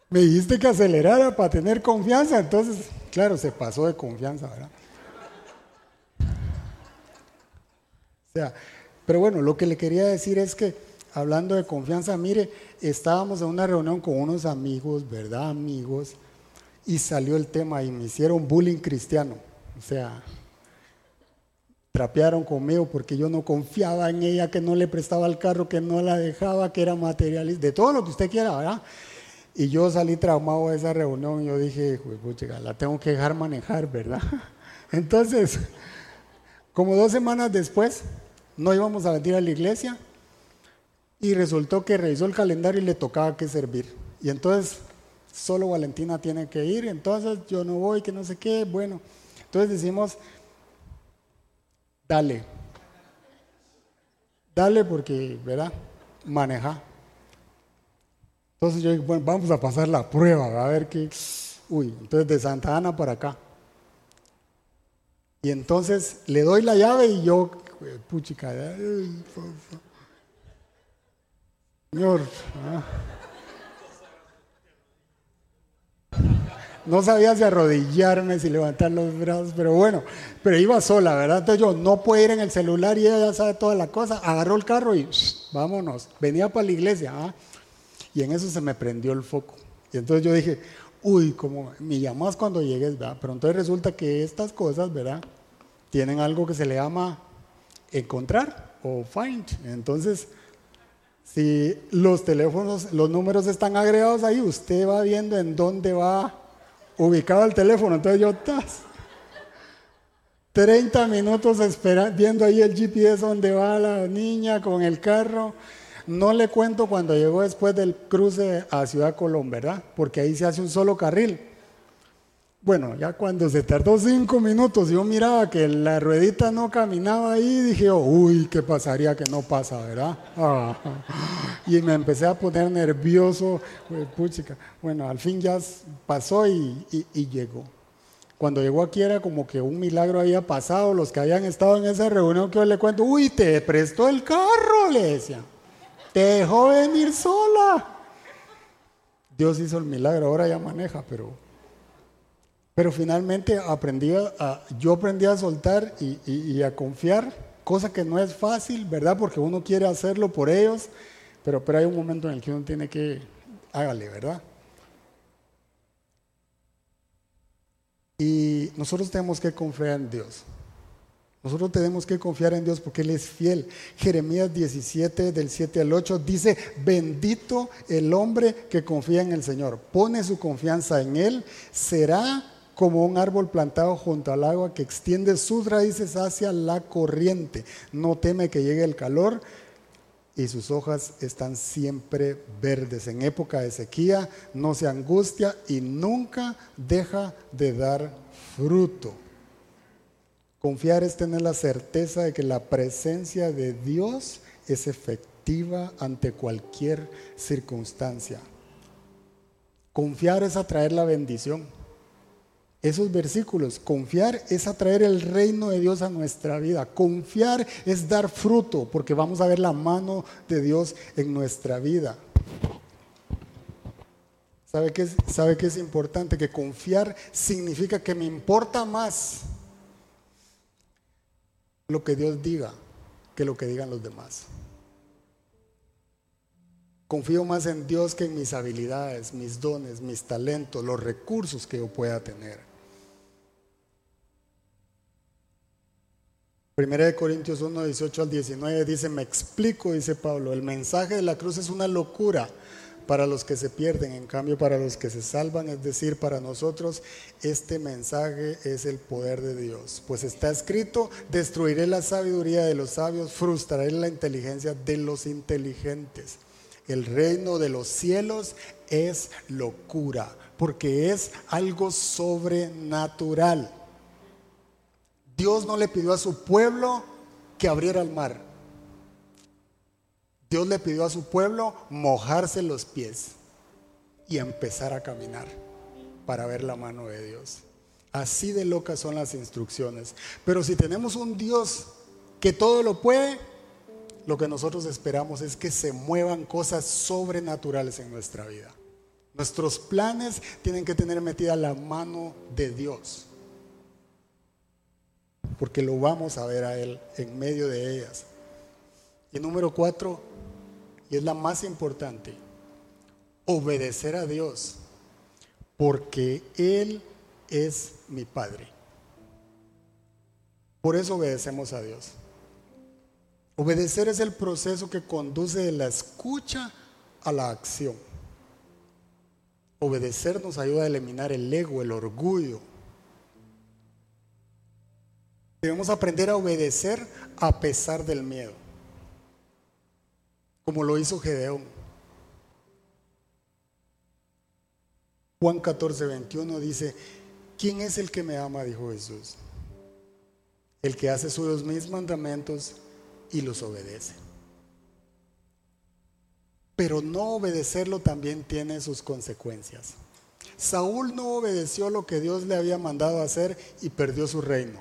Me dijiste que acelerara para tener confianza, entonces, claro, se pasó de confianza, ¿verdad? O sea, pero bueno, lo que le quería decir es que hablando de confianza, mire, estábamos en una reunión con unos amigos, ¿verdad? Amigos, y salió el tema y me hicieron bullying cristiano. O sea, trapearon conmigo porque yo no confiaba en ella, que no le prestaba el carro, que no la dejaba, que era materialista, de todo lo que usted quiera, ¿verdad? Y yo salí traumado de esa reunión y yo dije, la tengo que dejar manejar, ¿verdad? Entonces, como dos semanas después, no íbamos a venir a la iglesia y resultó que revisó el calendario y le tocaba que servir. Y entonces solo Valentina tiene que ir, entonces yo no voy, que no sé qué, bueno. Entonces decimos, dale, dale porque, ¿verdad? Maneja. Entonces yo digo, bueno, vamos a pasar la prueba, a ver qué. Uy, entonces de Santa Ana para acá. Y entonces le doy la llave y yo, puchica, Señor. Ah. No sabía si arrodillarme, si levantar los brazos, pero bueno, pero iba sola, ¿verdad? Entonces yo no puedo ir en el celular y ella ya sabe toda la cosa. Agarró el carro y vámonos. Venía para la iglesia. ¿ah? Y en eso se me prendió el foco. Y entonces yo dije, uy, como me llamas cuando llegues, ¿verdad? Pero entonces resulta que estas cosas, ¿verdad? Tienen algo que se le llama encontrar o find. Entonces, si los teléfonos, los números están agregados ahí, usted va viendo en dónde va ubicado el teléfono. Entonces yo, tas, 30 minutos esperando, viendo ahí el GPS donde va la niña con el carro. No le cuento cuando llegó después del cruce a Ciudad Colón, ¿verdad? Porque ahí se hace un solo carril. Bueno, ya cuando se tardó cinco minutos, yo miraba que la ruedita no caminaba ahí, dije, uy, ¿qué pasaría que no pasa, verdad? Ah, y me empecé a poner nervioso, puchica. Bueno, al fin ya pasó y, llegó. Cuando llegó aquí era como que un milagro había pasado, los que habían estado en esa reunión que yo le cuento, uy, te prestó el carro, le decía, te dejó venir sola. Dios hizo el milagro, ahora ya maneja, pero pero finalmente aprendí a, yo aprendí a soltar y, a confiar, cosa que no es fácil, ¿verdad? Porque uno quiere hacerlo por ellos, pero, pero hay un momento en el que uno tiene que, hágale, ¿verdad? Y nosotros tenemos que confiar en Dios. Nosotros tenemos que confiar en Dios porque Él es fiel. Jeremías 17 del 7 al 8 dice, bendito el hombre que confía en el Señor, pone su confianza en Él, será como un árbol plantado junto al agua que extiende sus raíces hacia la corriente. No teme que llegue el calor y sus hojas están siempre verdes. En época de sequía no se angustia y nunca deja de dar fruto. Confiar es tener la certeza de que la presencia de Dios es efectiva ante cualquier circunstancia. Confiar es atraer la bendición esos versículos. Confiar es atraer el reino de Dios a nuestra vida. Confiar es dar fruto porque vamos a ver la mano de Dios en nuestra vida. ¿Sabe qué, es, ¿Sabe qué es importante? Que confiar significa que me importa más lo que Dios diga que lo que digan los demás. Confío más en Dios que en mis habilidades, mis dones, mis talentos, los recursos que yo pueda tener. Primera de Corintios 1, 18 al 19 dice, me explico, dice Pablo, el mensaje de la cruz es una locura para los que se pierden, en cambio para los que se salvan, es decir, para nosotros, este mensaje es el poder de Dios. Pues está escrito, destruiré la sabiduría de los sabios, frustraré la inteligencia de los inteligentes. El reino de los cielos es locura, porque es algo sobrenatural. Dios no le pidió a su pueblo que abriera el mar. Dios le pidió a su pueblo mojarse los pies y empezar a caminar para ver la mano de Dios. Así de locas son las instrucciones. Pero si tenemos un Dios que todo lo puede, lo que nosotros esperamos es que se muevan cosas sobrenaturales en nuestra vida. Nuestros planes tienen que tener metida la mano de Dios porque lo vamos a ver a Él en medio de ellas. Y número cuatro, y es la más importante, obedecer a Dios, porque Él es mi Padre. Por eso obedecemos a Dios. Obedecer es el proceso que conduce de la escucha a la acción. Obedecer nos ayuda a eliminar el ego, el orgullo, Debemos aprender a obedecer a pesar del miedo, como lo hizo Gedeón. Juan 14, 21 dice, ¿quién es el que me ama? dijo Jesús. El que hace suyos mis mandamientos y los obedece. Pero no obedecerlo también tiene sus consecuencias. Saúl no obedeció lo que Dios le había mandado hacer y perdió su reino.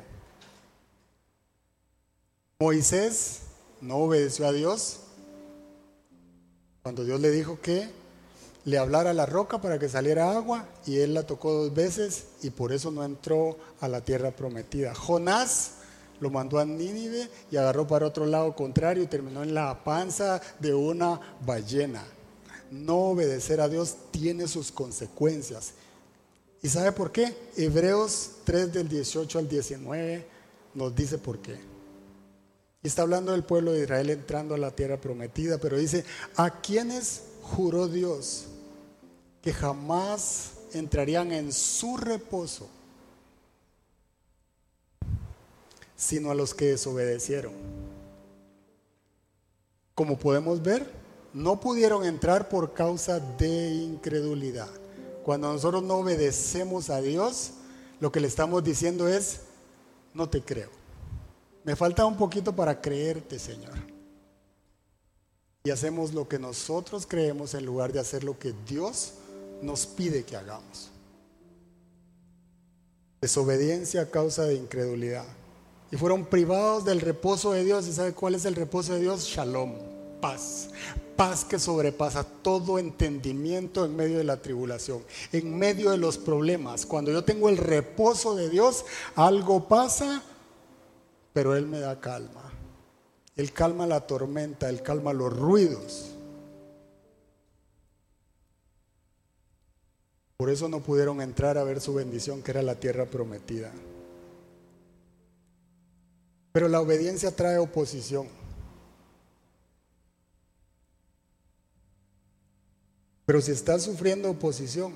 Moisés no obedeció a Dios cuando Dios le dijo que le hablara a la roca para que saliera agua y él la tocó dos veces y por eso no entró a la tierra prometida. Jonás lo mandó a Nínive y agarró para otro lado contrario y terminó en la panza de una ballena. No obedecer a Dios tiene sus consecuencias. ¿Y sabe por qué? Hebreos 3 del 18 al 19 nos dice por qué está hablando del pueblo de Israel entrando a la tierra prometida, pero dice, ¿a quienes juró Dios que jamás entrarían en su reposo? Sino a los que desobedecieron. Como podemos ver, no pudieron entrar por causa de incredulidad. Cuando nosotros no obedecemos a Dios, lo que le estamos diciendo es, no te creo. Me falta un poquito para creerte, Señor. Y hacemos lo que nosotros creemos en lugar de hacer lo que Dios nos pide que hagamos. Desobediencia a causa de incredulidad. Y fueron privados del reposo de Dios. ¿Y sabe cuál es el reposo de Dios? Shalom, paz. Paz que sobrepasa todo entendimiento en medio de la tribulación, en medio de los problemas. Cuando yo tengo el reposo de Dios, algo pasa, pero Él me da calma. Él calma la tormenta, Él calma los ruidos. Por eso no pudieron entrar a ver su bendición, que era la tierra prometida. Pero la obediencia trae oposición. Pero si estás sufriendo oposición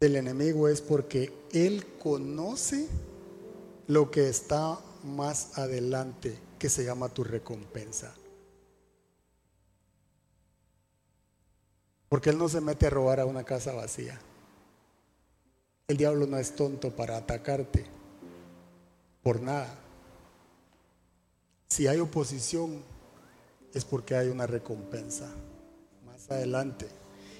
del enemigo es porque él conoce lo que está más adelante, que se llama tu recompensa. Porque Él no se mete a robar a una casa vacía. El diablo no es tonto para atacarte por nada. Si hay oposición es porque hay una recompensa más adelante.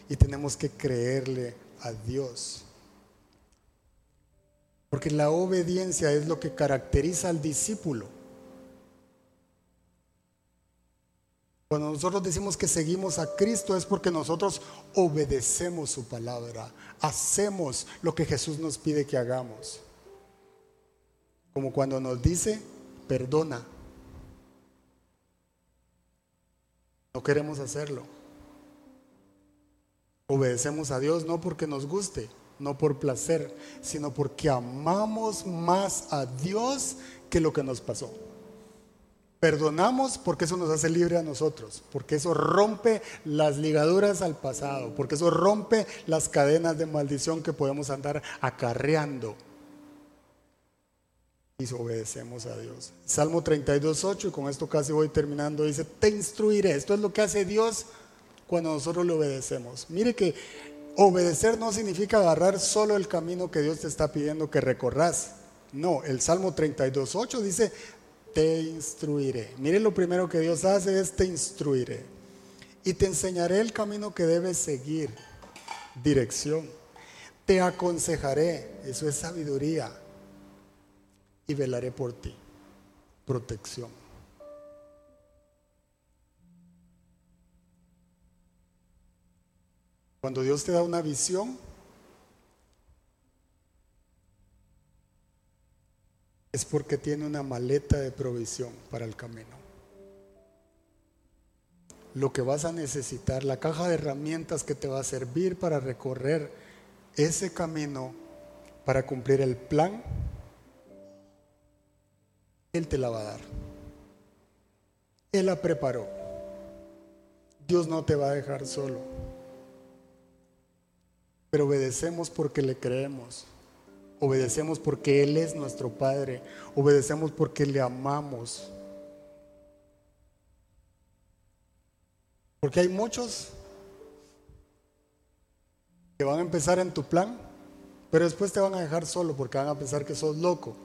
Y tenemos que creerle a Dios. Porque la obediencia es lo que caracteriza al discípulo. Cuando nosotros decimos que seguimos a Cristo es porque nosotros obedecemos su palabra, hacemos lo que Jesús nos pide que hagamos. Como cuando nos dice, perdona. No queremos hacerlo. Obedecemos a Dios no porque nos guste, no por placer, sino porque amamos más a Dios que lo que nos pasó. Perdonamos porque eso nos hace libre a nosotros, porque eso rompe las ligaduras al pasado, porque eso rompe las cadenas de maldición que podemos andar acarreando. Y obedecemos a Dios. Salmo 32.8, y con esto casi voy terminando, dice, te instruiré. Esto es lo que hace Dios cuando nosotros le obedecemos. Mire que obedecer no significa agarrar solo el camino que Dios te está pidiendo que recorras. No, el Salmo 32.8 dice, te instruiré. Mire, lo primero que Dios hace es te instruiré. Y te enseñaré el camino que debes seguir. Dirección. Te aconsejaré. Eso es sabiduría. Y velaré por ti. Protección. Cuando Dios te da una visión, es porque tiene una maleta de provisión para el camino. Lo que vas a necesitar, la caja de herramientas que te va a servir para recorrer ese camino, para cumplir el plan, Él te la va a dar. Él la preparó. Dios no te va a dejar solo. Pero obedecemos porque le creemos. Obedecemos porque Él es nuestro Padre. Obedecemos porque le amamos. Porque hay muchos que van a empezar en tu plan, pero después te van a dejar solo porque van a pensar que sos loco.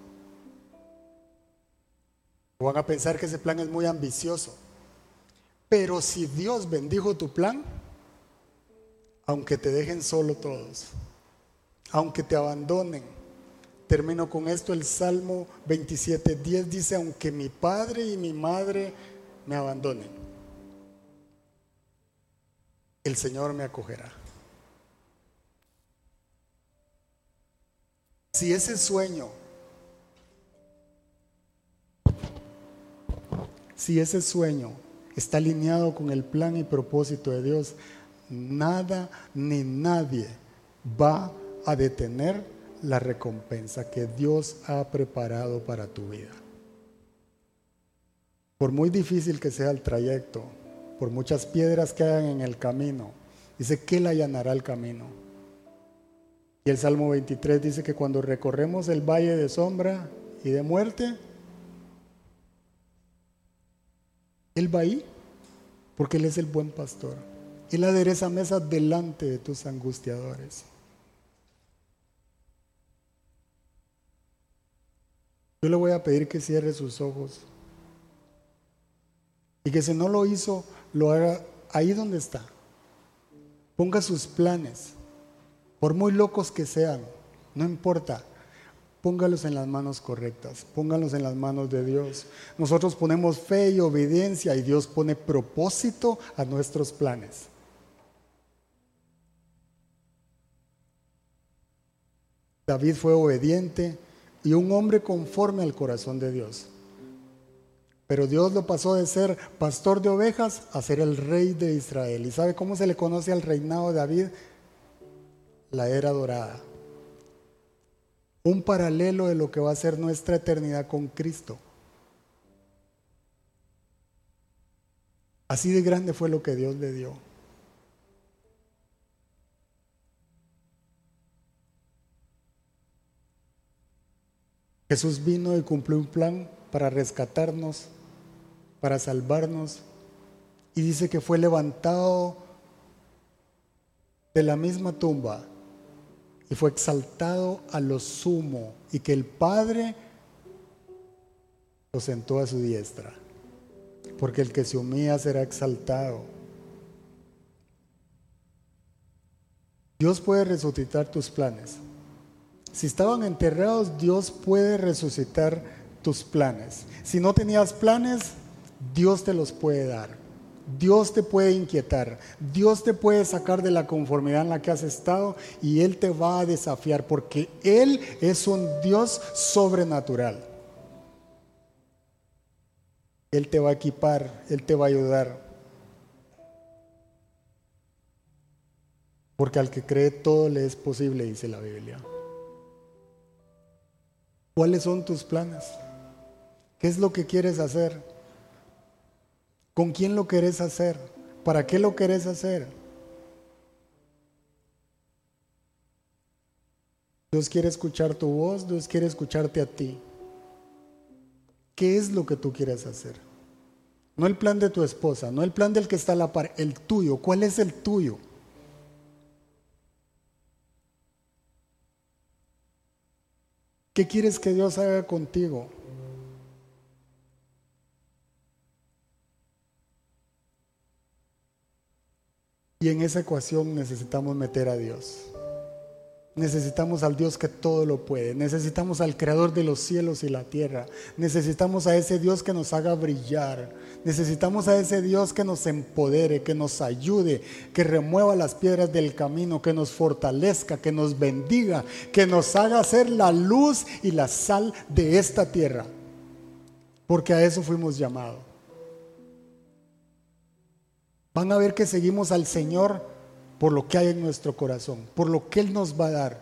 O van a pensar que ese plan es muy ambicioso. Pero si Dios bendijo tu plan, aunque te dejen solo todos, aunque te abandonen, Termino con esto, el Salmo 27, 10 dice, aunque mi padre y mi madre me abandonen, el Señor me acogerá. Si ese sueño, si ese sueño está alineado con el plan y propósito de Dios, nada ni nadie va a detener la recompensa que Dios ha preparado para tu vida. Por muy difícil que sea el trayecto, por muchas piedras que hayan en el camino, dice que Él allanará el camino. Y el Salmo 23 dice que cuando recorremos el valle de sombra y de muerte, Él va ahí, porque Él es el buen pastor. Él adereza mesa delante de tus angustiadores. Yo le voy a pedir que cierre sus ojos y que si no lo hizo, lo haga ahí donde está. Ponga sus planes, por muy locos que sean, no importa. Póngalos en las manos correctas, póngalos en las manos de Dios. Nosotros ponemos fe y obediencia y Dios pone propósito a nuestros planes. David fue obediente y un hombre conforme al corazón de Dios. Pero Dios lo pasó de ser pastor de ovejas a ser el rey de Israel. ¿Y sabe cómo se le conoce al reinado de David? La era dorada. Un paralelo de lo que va a ser nuestra eternidad con Cristo. Así de grande fue lo que Dios le dio. Jesús vino y cumplió un plan para rescatarnos, para salvarnos, y dice que fue levantado de la misma tumba y fue exaltado a lo sumo, y que el Padre lo sentó a su diestra, porque el que se humilla será exaltado. Dios puede resucitar tus planes. Si estaban enterrados, Dios puede resucitar tus planes. Si no tenías planes, Dios te los puede dar. Dios te puede inquietar. Dios te puede sacar de la conformidad en la que has estado y Él te va a desafiar porque Él es un Dios sobrenatural. Él te va a equipar, Él te va a ayudar. Porque al que cree todo le es posible, dice la Biblia. ¿Cuáles son tus planes? ¿Qué es lo que quieres hacer? ¿Con quién lo querés hacer? ¿Para qué lo querés hacer? Dios quiere escuchar tu voz, Dios quiere escucharte a ti. ¿Qué es lo que tú quieres hacer? No el plan de tu esposa, no el plan del que está a la par, el tuyo. ¿Cuál es el tuyo? ¿Qué quieres que Dios haga contigo? Y en esa ecuación necesitamos meter a Dios. Necesitamos al Dios que todo lo puede. Necesitamos al Creador de los cielos y la tierra. Necesitamos a ese Dios que nos haga brillar. Necesitamos a ese Dios que nos empodere, que nos ayude, que remueva las piedras del camino, que nos fortalezca, que nos bendiga, que nos haga ser la luz y la sal de esta tierra. Porque a eso fuimos llamados. Van a ver que seguimos al Señor por lo que hay en nuestro corazón, por lo que Él nos va a dar,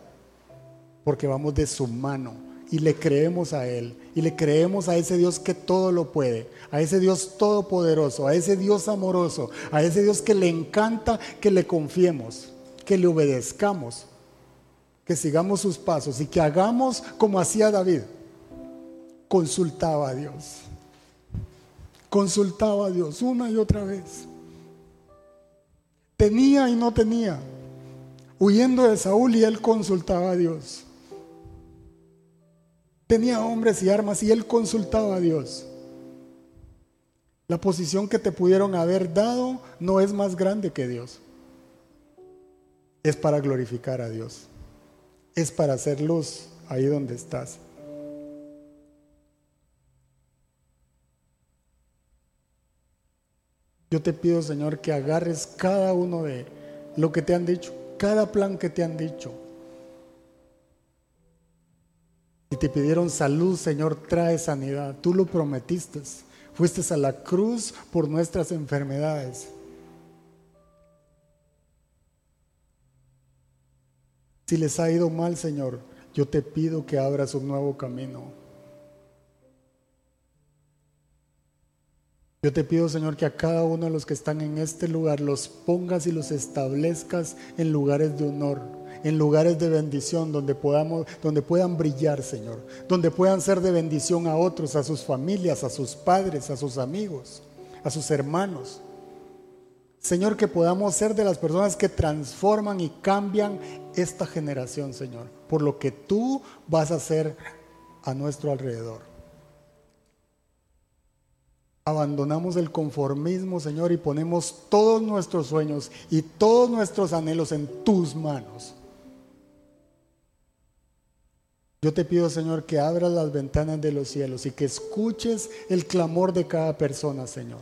porque vamos de su mano y le creemos a Él y le creemos a ese Dios que todo lo puede, a ese Dios todopoderoso, a ese Dios amoroso, a ese Dios que le encanta que le confiemos, que le obedezcamos, que sigamos sus pasos y que hagamos como hacía David. Consultaba a Dios, consultaba a Dios una y otra vez. Tenía y no tenía. Huyendo de Saúl y él consultaba a Dios. Tenía hombres y armas y él consultaba a Dios. La posición que te pudieron haber dado no es más grande que Dios. Es para glorificar a Dios. Es para hacer luz ahí donde estás. Yo te pido, Señor, que agarres cada uno de lo que te han dicho, cada plan que te han dicho. Si te pidieron salud, Señor, trae sanidad. Tú lo prometiste. Fuiste a la cruz por nuestras enfermedades. Si les ha ido mal, Señor, yo te pido que abras un nuevo camino. Yo te pido, Señor, que a cada uno de los que están en este lugar los pongas y los establezcas en lugares de honor, en lugares de bendición, donde, podamos, donde puedan brillar, Señor, donde puedan ser de bendición a otros, a sus familias, a sus padres, a sus amigos, a sus hermanos. Señor, que podamos ser de las personas que transforman y cambian esta generación, Señor, por lo que tú vas a hacer a nuestro alrededor. Abandonamos el conformismo, Señor, y ponemos todos nuestros sueños y todos nuestros anhelos en tus manos. Yo te pido, Señor, que abras las ventanas de los cielos y que escuches el clamor de cada persona, Señor.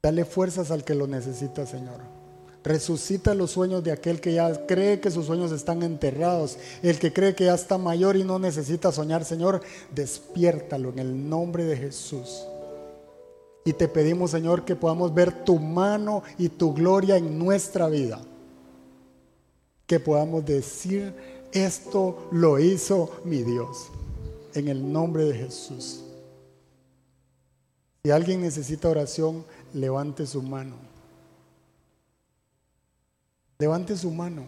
Dale fuerzas al que lo necesita, Señor. Resucita los sueños de aquel que ya cree que sus sueños están enterrados. El que cree que ya está mayor y no necesita soñar, Señor, despiértalo en el nombre de Jesús. Y te pedimos, Señor, que podamos ver tu mano y tu gloria en nuestra vida que podamos decir, esto lo hizo mi Dios, en el nombre de Jesús. Si alguien necesita oración, levante su mano. Levante su mano.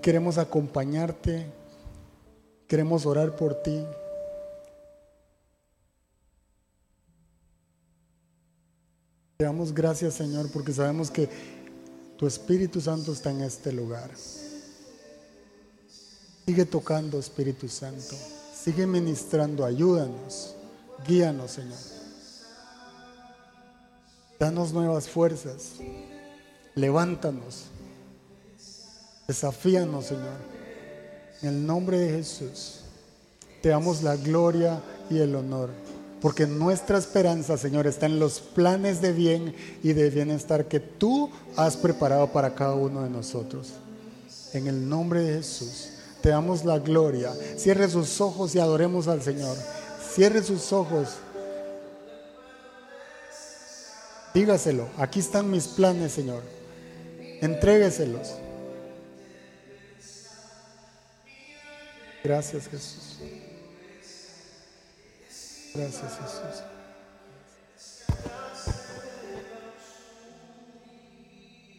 Queremos acompañarte, queremos orar por ti. Te damos gracias, Señor, porque sabemos que tu Espíritu Santo está en este lugar. Sigue tocando, Espíritu Santo. Sigue ministrando. Ayúdanos. Guíanos, Señor. Danos nuevas fuerzas. Levántanos. Desafíanos, Señor. En el nombre de Jesús. Te damos la gloria y el honor. Porque nuestra esperanza, Señor, está en los planes de bien y de bienestar que tú has preparado para cada uno de nosotros. En el nombre de Jesús, te damos la gloria. Cierre sus ojos y adoremos al Señor. Cierre sus ojos. Dígaselo, aquí están mis planes, Señor. Entrégueselos. Gracias, Jesús. Gracias, Jesús.